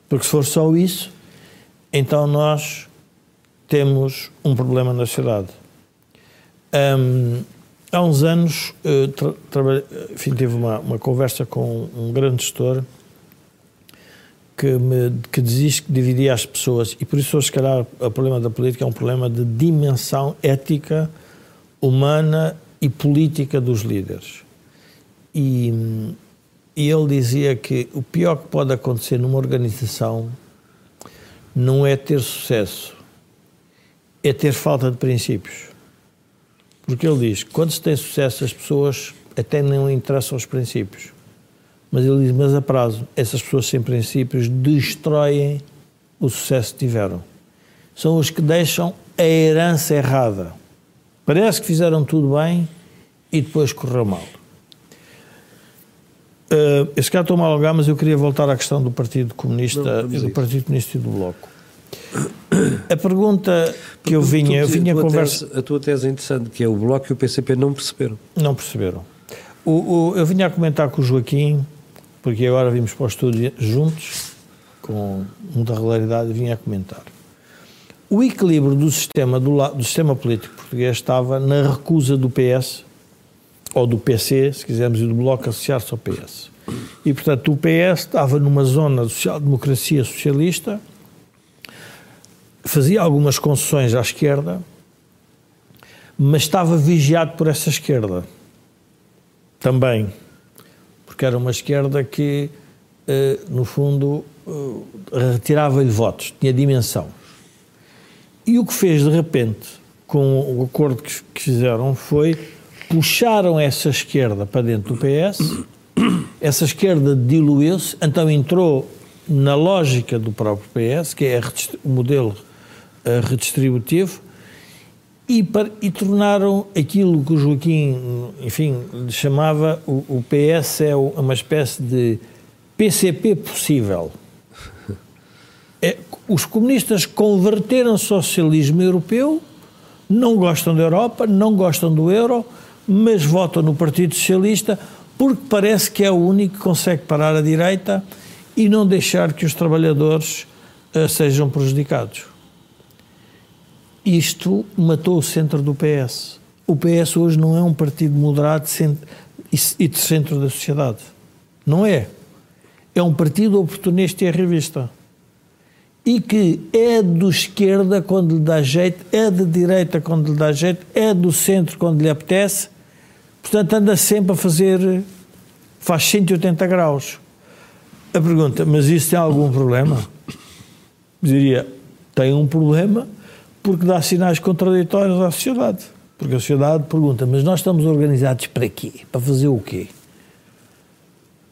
Porque se for só isso, então nós temos um problema na sociedade. Um, há uns anos, tra, tra, enfim, tive uma, uma conversa com um grande gestor que, me, que diz que dividia as pessoas, e por isso, se calhar, o problema da política é um problema de dimensão ética, humana e política dos líderes. E, e ele dizia que o pior que pode acontecer numa organização não é ter sucesso, é ter falta de princípios. Porque ele diz quando se tem sucesso, as pessoas até não interessam os princípios. Mas ele diz, mas a prazo, essas pessoas sem princípios destroem o sucesso que tiveram. São os que deixam a herança errada. Parece que fizeram tudo bem e depois correu mal. Uh, esse cara estou a alongar, mas eu queria voltar à questão do Partido Comunista, Não, do Partido Comunista e do Bloco. A pergunta que eu vinha, eu vinha a conversa... Tese, a tua tese é interessante, que é o Bloco e o PCP não perceberam. Não perceberam. O, o, eu vinha a comentar com o Joaquim, porque agora vimos para o estúdio juntos, com muita regularidade, vinha a comentar. O equilíbrio do sistema, do, do sistema político português estava na recusa do PS, ou do PC, se quisermos, e do Bloco associar-se ao PS. E, portanto, o PS estava numa zona de social-democracia socialista, fazia algumas concessões à esquerda, mas estava vigiado por essa esquerda também, porque era uma esquerda que, eh, no fundo, eh, retirava-lhe votos, tinha dimensão. E o que fez, de repente, com o acordo que fizeram, foi puxaram essa esquerda para dentro do PS, essa esquerda diluiu-se, então entrou na lógica do próprio PS, que é o modelo uh, redistributivo, e, para, e, tornaram aquilo que o Joaquim, enfim, chamava o, o PS é uma espécie de PCP possível. É, os comunistas converteram-se ao socialismo europeu, não gostam da Europa, não gostam do euro, mas votam no Partido Socialista porque parece que é o único que consegue parar a direita e não deixar que os trabalhadores uh, sejam prejudicados. Isto matou o centro do PS. O PS hoje não é um partido moderado e de centro da sociedade. Não é. É um partido oportunista e revista. E que é do esquerda quando lhe dá jeito, é de direita quando lhe dá jeito, é do centro quando lhe apetece Portanto, anda sempre a fazer, faz 180 graus. A pergunta, mas isso tem algum problema? Diria, tem um problema porque dá sinais contraditórios à sociedade. Porque a sociedade pergunta, mas nós estamos organizados para quê? Para fazer o quê?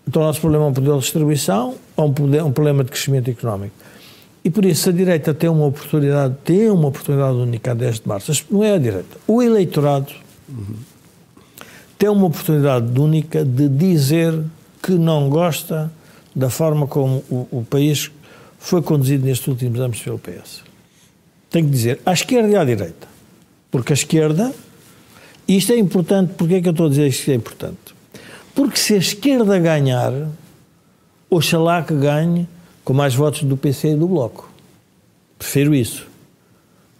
Então o nosso problema é um modelo de distribuição ou um, um problema de crescimento económico? E por isso a direita tem uma oportunidade, tem uma oportunidade única a 10 de março. Não é a direita. O eleitorado uhum tem uma oportunidade única de dizer que não gosta da forma como o, o país foi conduzido nestes últimos anos pelo PS. Tem que dizer à esquerda e à direita. Porque a esquerda, isto é importante, porque é que eu estou a dizer isto é importante? Porque se a esquerda ganhar, oxalá que ganhe com mais votos do PC e do Bloco. Prefiro isso.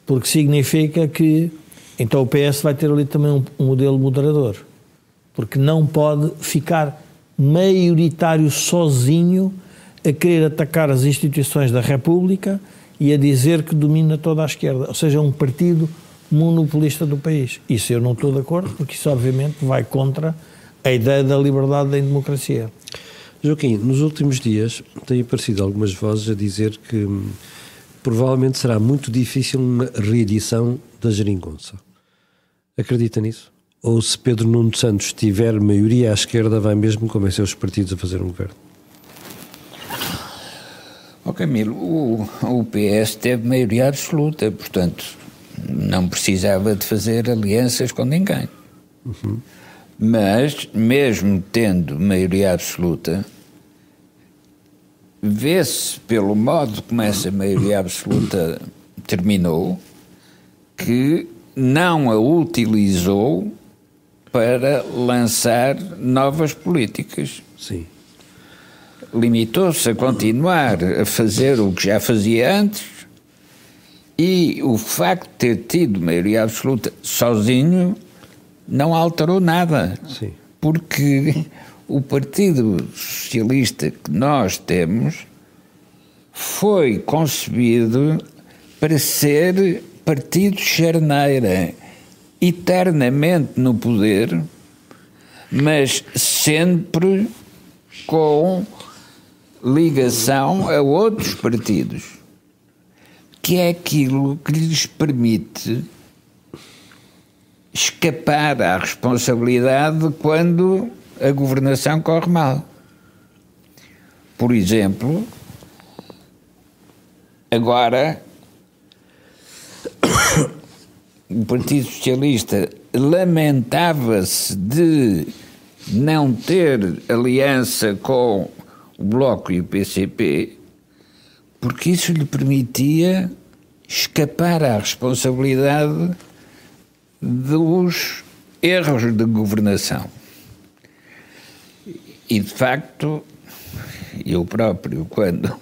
Porque significa que então o PS vai ter ali também um, um modelo moderador porque não pode ficar maioritário sozinho a querer atacar as instituições da República e a dizer que domina toda a esquerda, ou seja, um partido monopolista do país. Isso eu não estou de acordo, porque isso obviamente vai contra a ideia da liberdade da democracia. Joaquim, nos últimos dias têm aparecido algumas vozes a dizer que hum, provavelmente será muito difícil uma reedição da geringonça. Acredita nisso? ou se Pedro Nuno Santos tiver maioria à esquerda, vai mesmo convencer os partidos a fazer um governo? Oh Camilo, o, o PS teve maioria absoluta, portanto não precisava de fazer alianças com ninguém. Uhum. Mas, mesmo tendo maioria absoluta, vê-se pelo modo como essa maioria absoluta terminou que não a utilizou para lançar novas políticas. Sim. limitou-se a continuar a fazer o que já fazia antes e o facto de ter tido maioria absoluta sozinho não alterou nada. Sim. Porque o Partido Socialista que nós temos foi concebido para ser partido charneira, eternamente no poder, mas sempre com ligação a outros partidos, que é aquilo que lhes permite escapar à responsabilidade quando a governação corre mal. Por exemplo, agora o Partido Socialista lamentava-se de não ter aliança com o Bloco e o PCP, porque isso lhe permitia escapar à responsabilidade dos erros de governação. E de facto, eu próprio, quando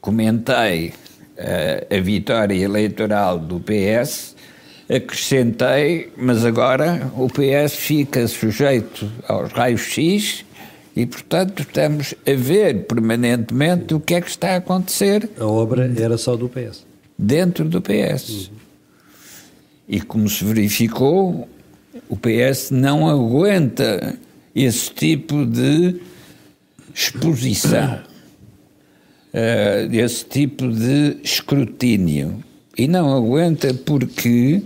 comentei a, a vitória eleitoral do PS, acrescentei, mas agora o PS fica sujeito aos raios X e, portanto, estamos a ver permanentemente o que é que está a acontecer. A obra era só do PS. Dentro do PS. Uhum. E como se verificou, o PS não aguenta esse tipo de exposição, uh, esse tipo de escrutínio. E não aguenta porque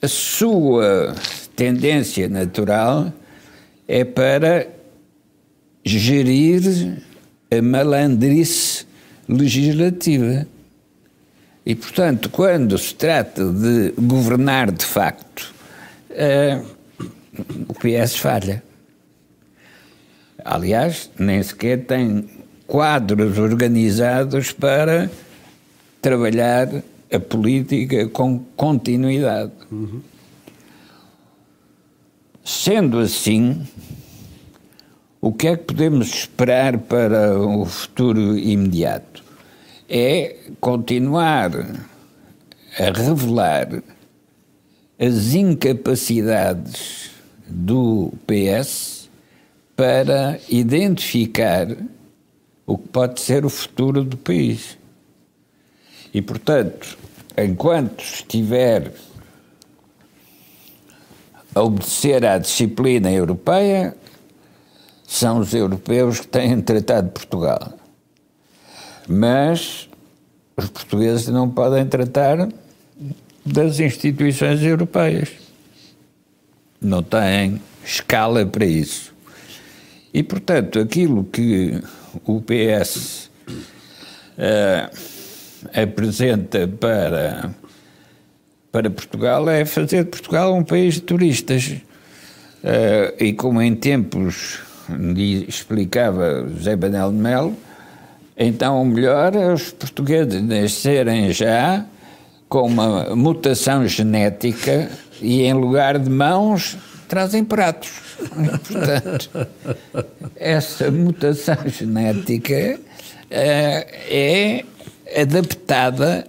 a sua tendência natural é para gerir a malandrice legislativa. E, portanto, quando se trata de governar de facto, uh, o PS falha. Aliás, nem sequer tem quadros organizados para trabalhar a política com continuidade. Uhum. Sendo assim, o que é que podemos esperar para o futuro imediato? É continuar a revelar as incapacidades do PS para identificar o que pode ser o futuro do país. E, portanto, enquanto estiver a obedecer à disciplina europeia, são os europeus que têm tratado Portugal. Mas os portugueses não podem tratar das instituições europeias. Não têm escala para isso. E, portanto, aquilo que o PS eh, apresenta para, para Portugal é fazer de Portugal um país de turistas. Uh, e como em tempos explicava José Banel de Melo, então o melhor é os portugueses nascerem já com uma mutação genética e em lugar de mãos trazem pratos. Portanto, essa mutação genética é, é adaptada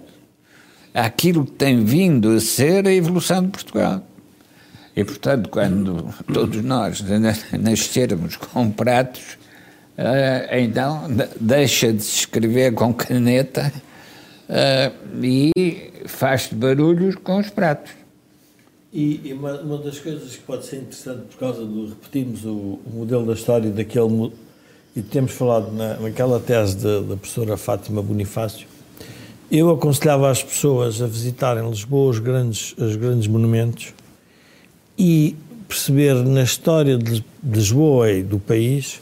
àquilo que tem vindo a ser a evolução de Portugal. E, portanto, quando todos nós nascermos com pratos, uh, então deixa de se escrever com caneta uh, e faz barulhos com os pratos. E, e uma, uma, das coisas que pode ser interessante por causa do repetirmos o, o modelo da história daquele e temos falado na, naquela tese da professora Fátima Bonifácio, eu aconselhava as pessoas a visitarem Lisboa os grandes, os grandes monumentos e perceber na história de Lisboa e do país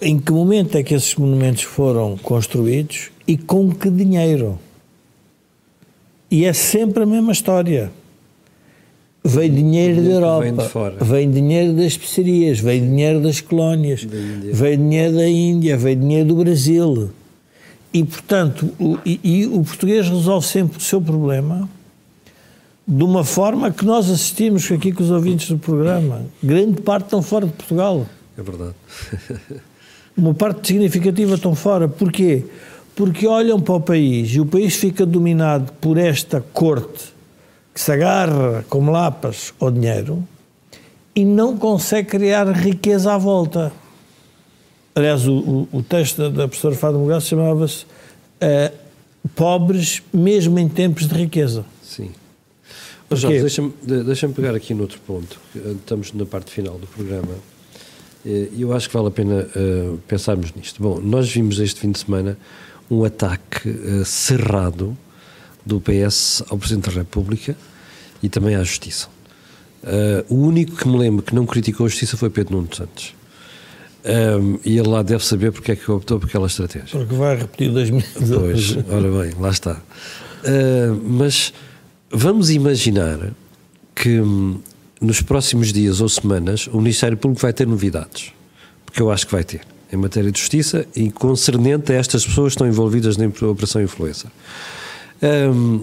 em que momento é que esses monumentos foram construídos e com que dinheiro. E é sempre a mesma história. Vem dinheiro da Europa, vem, vem, dinheiro das especiarias, vem dinheiro das colónias, vem dinheiro da Índia, vem dinheiro do Brasil. E, portanto, o, e, e o português resolve sempre o seu problema de uma forma que nós assistimos aqui com os ouvintes do programa. Grande parte estão fora de Portugal. É verdade. Uma parte significativa estão fora. Porquê? Porque olham para o país e o país fica dominado por esta corte que se agarra como lapas ao dinheiro e não consegue criar riqueza à volta. Aliás, o, o, o texto da professora Fátima Mogaço chamava-se uh, Pobres mesmo em tempos de riqueza. Sim. Mas, Jorge, deixa-me deixa pegar aqui no outro ponto. Estamos na parte final do programa. E eu acho que vale a pena uh, pensarmos nisto. Bom, nós vimos este fim de semana um ataque uh, cerrado do PS ao Presidente da República e também à Justiça. Uh, o único que me lembro que não criticou a Justiça foi Pedro Nuno Santos. Um, e ele lá deve saber porque é que optou por aquela estratégia. Porque vai repetir 2012. Pois, ora bem, lá está. Uh, mas vamos imaginar que hum, nos próximos dias ou semanas o Ministério Público vai ter novidades. Porque eu acho que vai ter. Em matéria de justiça e concernente a estas pessoas que estão envolvidas na Operação Influencer. Um,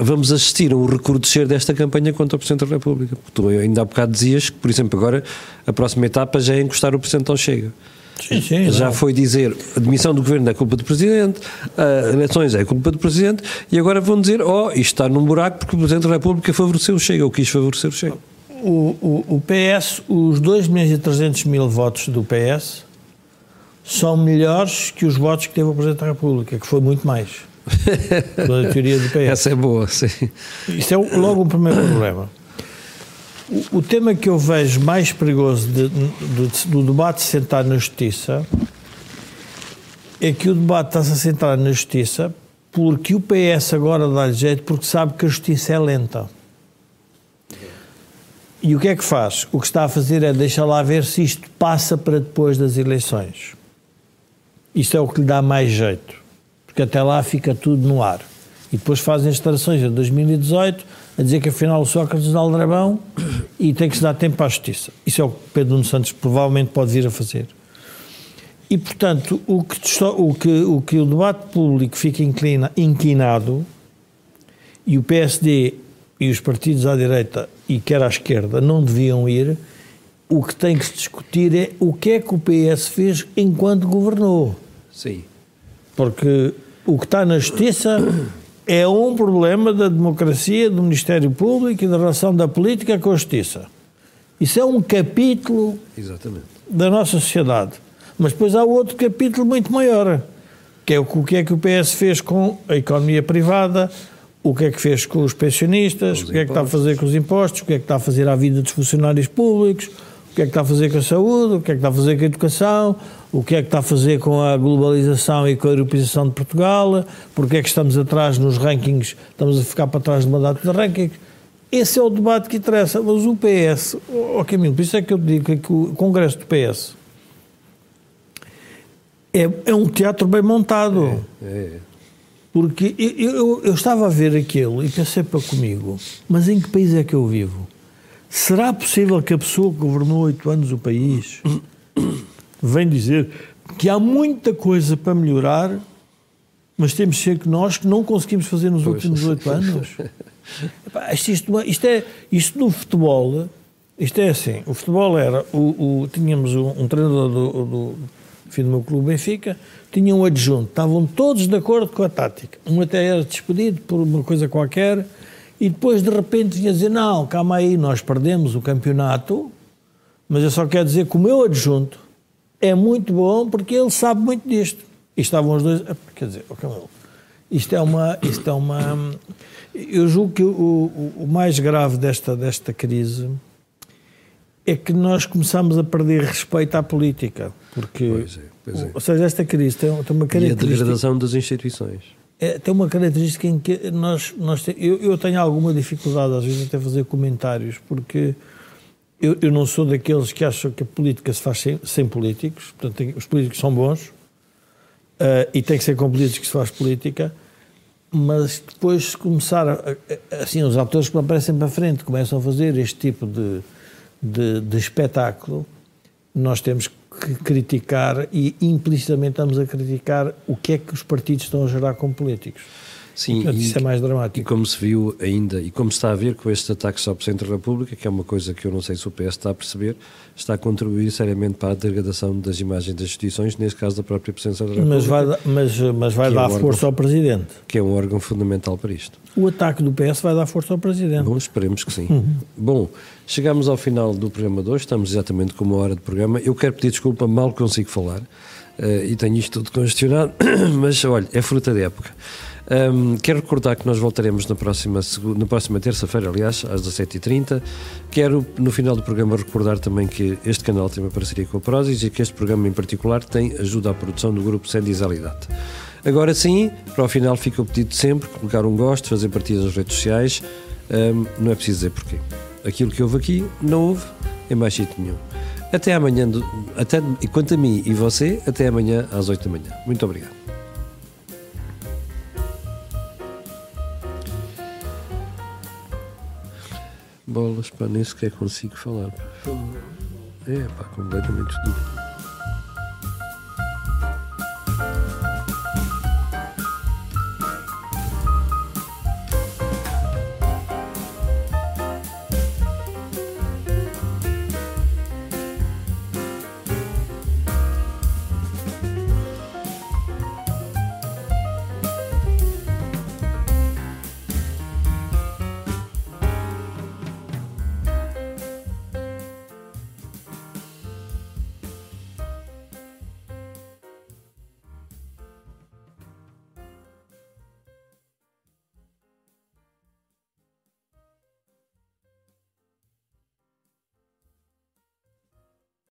vamos assistir a um recrudescer desta campanha contra o Presidente da República. Tu ainda há bocado dizias que, por exemplo, agora a próxima etapa já é encostar o Presidente ao Chega. Sim, sim, já não. foi dizer a demissão do governo é culpa do Presidente, eleições é culpa do Presidente, e agora vão dizer: oh, isto está num buraco porque o Presidente da República favoreceu o Chega, ou quis favorecer o Chega. O, o, o PS, os 2 milhões e 300 mil votos do PS são melhores que os votos que teve o Presidente da República, que foi muito mais. Pela teoria do PS. Essa é boa, sim. Isso é logo o primeiro problema. O, o, tema que eu vejo mais perigoso de, do, do debate sentar na justiça é que o debate está-se a sentar na justiça porque o PS agora dá-lhe jeito porque sabe que a justiça é lenta. E o que é que faz? O que está a fazer é deixar lá ver se isto passa para depois das eleições. Isto é o que lhe dá mais jeito porque até lá fica tudo no ar. E depois fazem instalações em 2018 a dizer que afinal o Sócrates dá aldrabão e tem que se dar tempo a justiça. Isso é o que Pedro Nuno Santos provavelmente pode vir a fazer. E, portanto, o que, o que, o, que o debate público fica inclina, inquinado e o PSD e os partidos à direita e quer à esquerda não deviam ir, o que tem que se discutir é o que é que o PS fez enquanto governou. Sim. Porque o que está na justiça é um problema da democracia, do Ministério Público e da relação da política com a justiça. Isso é um capítulo Exatamente. da nossa sociedade. Mas depois há outro capítulo muito maior, que é o que é que o PS fez com a economia privada, o que é que fez com os pensionistas, os o que é que está a fazer com os impostos, o que é que está a fazer à vida dos funcionários públicos, o que é que está a fazer com a saúde, o que é que está a fazer com a educação, o que é que está a fazer com a globalização e com a europeização de Portugal, porque é que estamos atrás nos rankings, estamos a ficar para trás de mandato de rankings. Esse é o debate que interessa. Mas o PS, ó oh Camilo, por isso é que eu digo que o Congresso do PS é, é um teatro bem montado. É, é. Porque eu, eu, eu estava a ver aquilo e pensei para comigo, mas em que país é que eu vivo? Será possível que a pessoa que governou oito anos o país vem dizer que há muita coisa para melhorar, mas temos de ser que nós que não conseguimos fazer nos pois. últimos oito anos? isto, isto, isto, é, isto no futebol, isto é assim, o futebol era, o, o tínhamos um, um treinador do, do, do meu clube Benfica, tinha um adjunto, estavam todos de acordo com a tática. Um até era despedido por uma coisa qualquer, e depois de repente vinha dizer: Não, calma aí, nós perdemos o campeonato, mas eu só quero dizer que o meu adjunto é muito bom porque ele sabe muito disto. E estavam os dois. Quer dizer, isto é uma. Isto é uma eu julgo que o, o, o mais grave desta, desta crise é que nós começamos a perder respeito à política. Porque, pois é, pois é. Ou seja, esta crise tem, tem uma característica. E a degradação das instituições é, tem uma característica em que nós, nós eu, eu, tenho alguma dificuldade às vezes até fazer comentários, porque eu, eu, não sou daqueles que acham que a política se faz sem, sem políticos, portanto, tem, os políticos são bons uh, e tem que ser com políticos que se faz política, mas depois começar, a, assim, os atores que aparecem para frente começam a fazer este tipo de, de, de espetáculo, nós temos que que criticar e implicitamente estamos a criticar o que é que os partidos estão a gerar como políticos. Sim, Portanto, e, isso é mais e dramático. como se viu ainda, e como se está a ver com estes ataques ao Presidente da República, que é uma coisa que eu não sei se o PS está a perceber, está a contribuir seriamente para a degradação das imagens das instituições, neste caso da própria Presidência da República, Mas vai, dar- mas, mas vai é dar o órgão- força ao Presidente. que é um órgão fundamental para isto. O ataque do PS vai dar força ao Presidente. Bom, esperemos que sim. Uhum. Bom, chegamos ao final do programa de hoje, estamos exatamente com uma hora de programa. Eu quero pedir desculpa, mal consigo falar eh, e tenho isto tudo congestionado, mas olha, é fruta da época. Ahm, quero recordar que nós voltaremos na próxima, na próxima terça-feira, aliás, às 17h30. Quero, no final do programa, recordar também que este canal tem uma parceria com a Prozis e que este programa em particular tem ajuda à produção do grupo Sendizalidade. Agora sim, para o final fica o pedido de sempre, colocar um gosto, fazer partidas nas redes sociais, Ahm, não é preciso dizer porquê. Aquilo que houve aqui, não houve em mais sítio nenhum. Até amanhã, até, quanto a mim e você, até amanhã às 8 da manhã. Muito obrigado. Bolas, pá, nem sequer consigo falar. pá. É, pá, completamente duro.